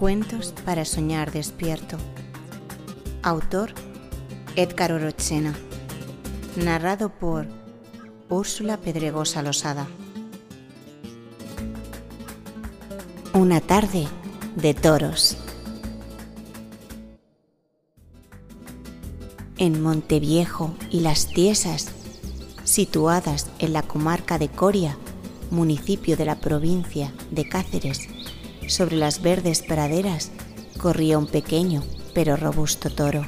Cuentos para soñar despierto. Autor Edgar Orochena. Narrado por Úrsula Pedregosa Losada. Una tarde de toros. En Monteviejo y Las Tiesas, situadas en la comarca de Coria, municipio de la provincia de Cáceres, sobre las verdes praderas corría un pequeño pero robusto toro.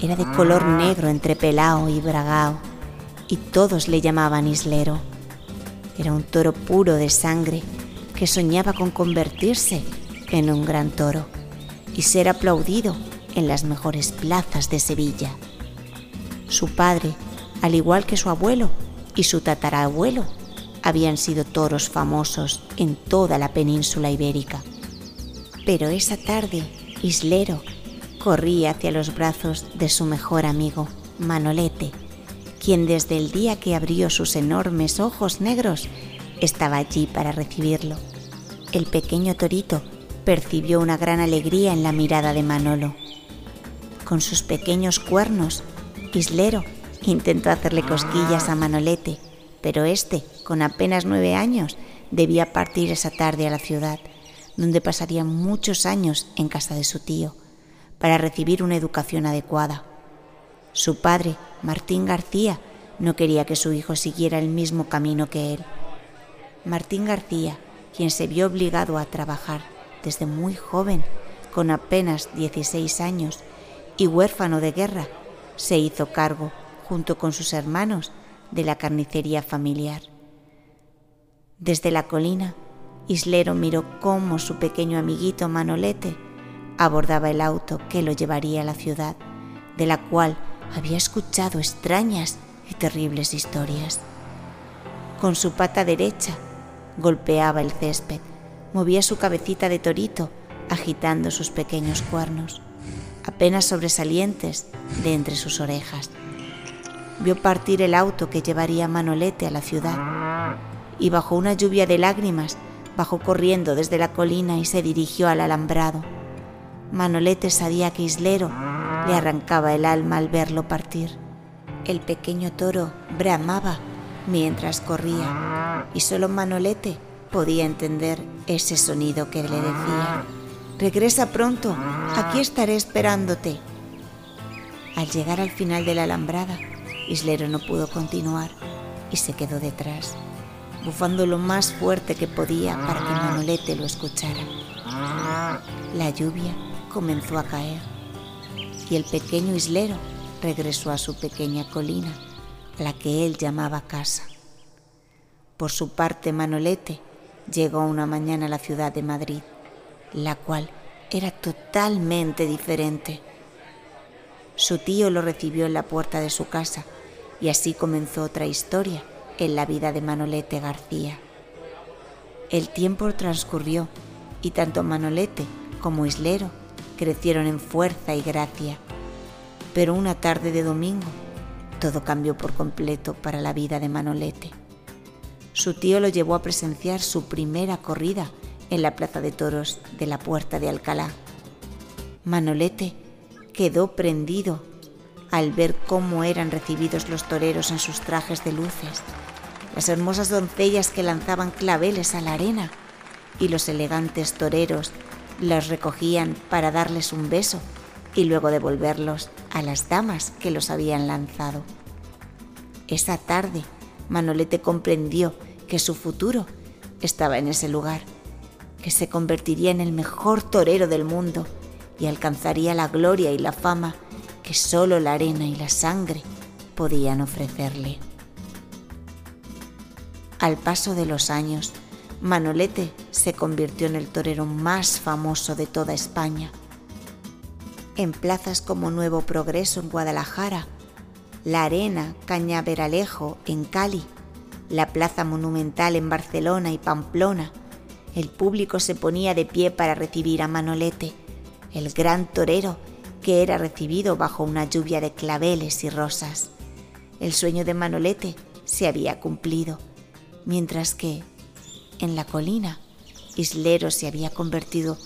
Era de color negro entre pelao y bragao y todos le llamaban islero. Era un toro puro de sangre que soñaba con convertirse en un gran toro y ser aplaudido en las mejores plazas de Sevilla. Su padre, al igual que su abuelo y su tatarabuelo, habían sido toros famosos en toda la península ibérica. Pero esa tarde, Islero corría hacia los brazos de su mejor amigo, Manolete, quien desde el día que abrió sus enormes ojos negros estaba allí para recibirlo. El pequeño torito percibió una gran alegría en la mirada de Manolo. Con sus pequeños cuernos, Islero intentó hacerle cosquillas a Manolete, pero este, con apenas nueve años, debía partir esa tarde a la ciudad, donde pasaría muchos años en casa de su tío, para recibir una educación adecuada. Su padre, Martín García, no quería que su hijo siguiera el mismo camino que él. Martín García, quien se vio obligado a trabajar desde muy joven, con apenas 16 años, y huérfano de guerra, se hizo cargo, junto con sus hermanos, de la carnicería familiar. Desde la colina, Islero miró cómo su pequeño amiguito Manolete abordaba el auto que lo llevaría a la ciudad, de la cual había escuchado extrañas y terribles historias. Con su pata derecha golpeaba el césped, movía su cabecita de torito agitando sus pequeños cuernos, apenas sobresalientes de entre sus orejas vio partir el auto que llevaría Manolete a la ciudad y bajo una lluvia de lágrimas bajó corriendo desde la colina y se dirigió al alambrado. Manolete sabía que Islero le arrancaba el alma al verlo partir. El pequeño toro bramaba mientras corría y solo Manolete podía entender ese sonido que le decía, regresa pronto, aquí estaré esperándote. Al llegar al final de la alambrada, Islero no pudo continuar y se quedó detrás, bufando lo más fuerte que podía para que Manolete lo escuchara. La lluvia comenzó a caer y el pequeño islero regresó a su pequeña colina, la que él llamaba casa. Por su parte, Manolete llegó una mañana a la ciudad de Madrid, la cual era totalmente diferente. Su tío lo recibió en la puerta de su casa y así comenzó otra historia en la vida de Manolete García. El tiempo transcurrió y tanto Manolete como Islero crecieron en fuerza y gracia. Pero una tarde de domingo todo cambió por completo para la vida de Manolete. Su tío lo llevó a presenciar su primera corrida en la plaza de toros de la Puerta de Alcalá. Manolete quedó prendido al ver cómo eran recibidos los toreros en sus trajes de luces, las hermosas doncellas que lanzaban claveles a la arena y los elegantes toreros los recogían para darles un beso y luego devolverlos a las damas que los habían lanzado. Esa tarde, Manolete comprendió que su futuro estaba en ese lugar, que se convertiría en el mejor torero del mundo y alcanzaría la gloria y la fama que solo la arena y la sangre podían ofrecerle. Al paso de los años, Manolete se convirtió en el torero más famoso de toda España. En plazas como Nuevo Progreso en Guadalajara, La Arena Cañaveralejo en Cali, la Plaza Monumental en Barcelona y Pamplona, el público se ponía de pie para recibir a Manolete, el gran torero que era recibido bajo una lluvia de claveles y rosas. El sueño de Manolete se había cumplido, mientras que, en la colina, Islero se había convertido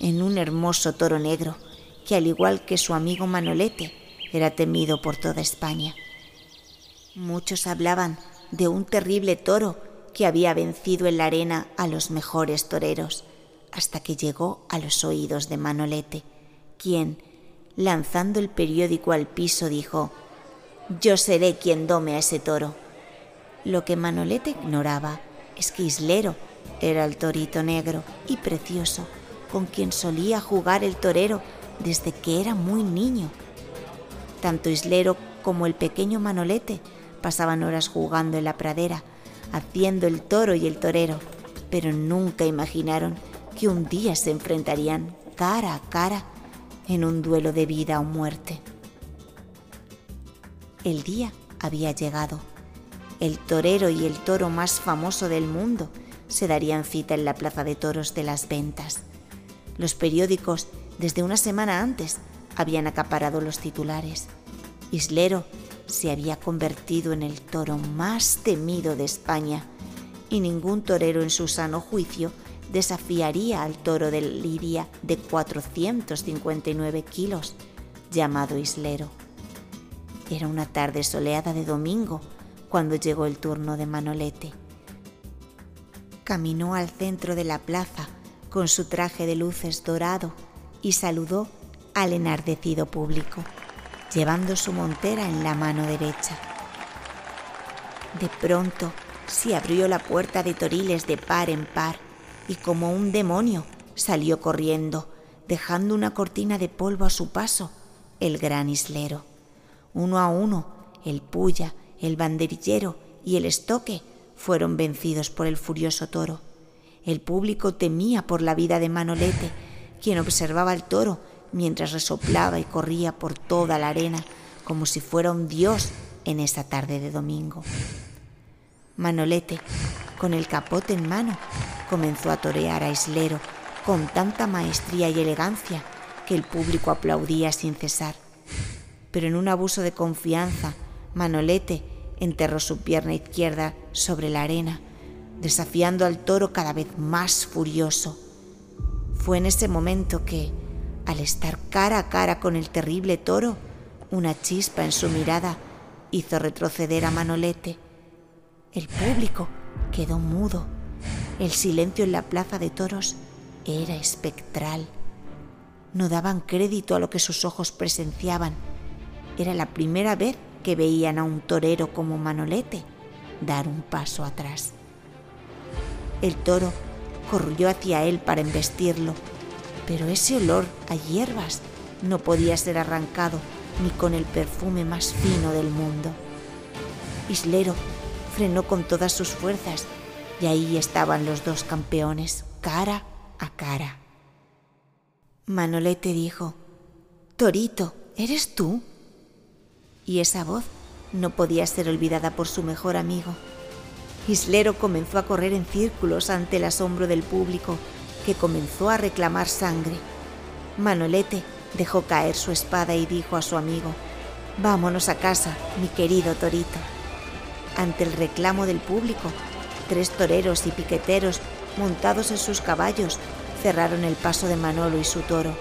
en un hermoso toro negro que al igual que su amigo Manolete era temido por toda España. Muchos hablaban de un terrible toro que había vencido en la arena a los mejores toreros, hasta que llegó a los oídos de Manolete, quien, lanzando el periódico al piso, dijo, Yo seré quien dome a ese toro. Lo que Manolete ignoraba es que Islero era el torito negro y precioso con quien solía jugar el torero desde que era muy niño. Tanto Islero como el pequeño Manolete pasaban horas jugando en la pradera, haciendo el toro y el torero, pero nunca imaginaron que un día se enfrentarían cara a cara en un duelo de vida o muerte. El día había llegado. El torero y el toro más famoso del mundo se darían cita en la plaza de toros de las ventas. Los periódicos, desde una semana antes, habían acaparado los titulares. Islero se había convertido en el toro más temido de España y ningún torero en su sano juicio desafiaría al toro de Lidia de 459 kilos, llamado Islero. Era una tarde soleada de domingo cuando llegó el turno de Manolete. Caminó al centro de la plaza con su traje de luces dorado y saludó al enardecido público, llevando su montera en la mano derecha. De pronto se abrió la puerta de Toriles de par en par y como un demonio salió corriendo, dejando una cortina de polvo a su paso, el gran islero. Uno a uno, el puya, el banderillero y el estoque fueron vencidos por el furioso toro. El público temía por la vida de Manolete, quien observaba al toro mientras resoplaba y corría por toda la arena como si fuera un dios en esa tarde de domingo. Manolete, con el capote en mano, comenzó a torear a Islero con tanta maestría y elegancia que el público aplaudía sin cesar. Pero en un abuso de confianza, Manolete enterró su pierna izquierda sobre la arena, desafiando al toro cada vez más furioso. Fue en ese momento que, al estar cara a cara con el terrible toro, una chispa en su mirada hizo retroceder a Manolete. El público quedó mudo. El silencio en la plaza de toros era espectral. No daban crédito a lo que sus ojos presenciaban. Era la primera vez que veían a un torero como Manolete dar un paso atrás. El toro corrió hacia él para embestirlo, pero ese olor a hierbas no podía ser arrancado ni con el perfume más fino del mundo. Islero frenó con todas sus fuerzas y ahí estaban los dos campeones, cara a cara. Manolete dijo, Torito, ¿eres tú? Y esa voz no podía ser olvidada por su mejor amigo. Islero comenzó a correr en círculos ante el asombro del público, que comenzó a reclamar sangre. Manolete dejó caer su espada y dijo a su amigo, Vámonos a casa, mi querido Torito. Ante el reclamo del público, tres toreros y piqueteros, montados en sus caballos, cerraron el paso de Manolo y su toro.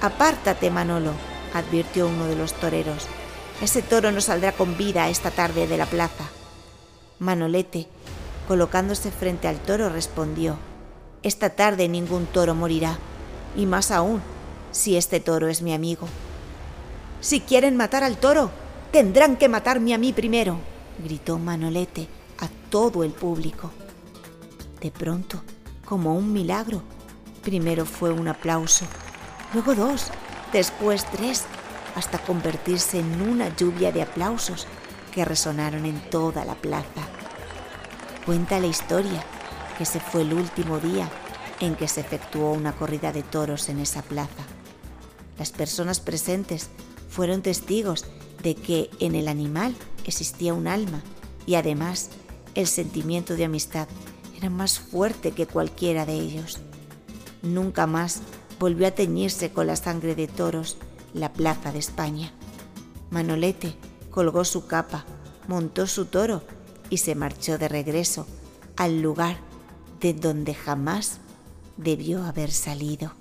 Apártate, Manolo, advirtió uno de los toreros. Ese toro no saldrá con vida esta tarde de la plaza. Manolete, colocándose frente al toro, respondió, Esta tarde ningún toro morirá, y más aún si este toro es mi amigo. Si quieren matar al toro, tendrán que matarme a mí primero, gritó Manolete a todo el público. De pronto, como un milagro, primero fue un aplauso, luego dos, después tres, hasta convertirse en una lluvia de aplausos que resonaron en toda la plaza. Cuenta la historia que ese fue el último día en que se efectuó una corrida de toros en esa plaza. Las personas presentes fueron testigos de que en el animal existía un alma y además el sentimiento de amistad era más fuerte que cualquiera de ellos. Nunca más volvió a teñirse con la sangre de toros la plaza de España. Manolete colgó su capa, montó su toro y se marchó de regreso al lugar de donde jamás debió haber salido.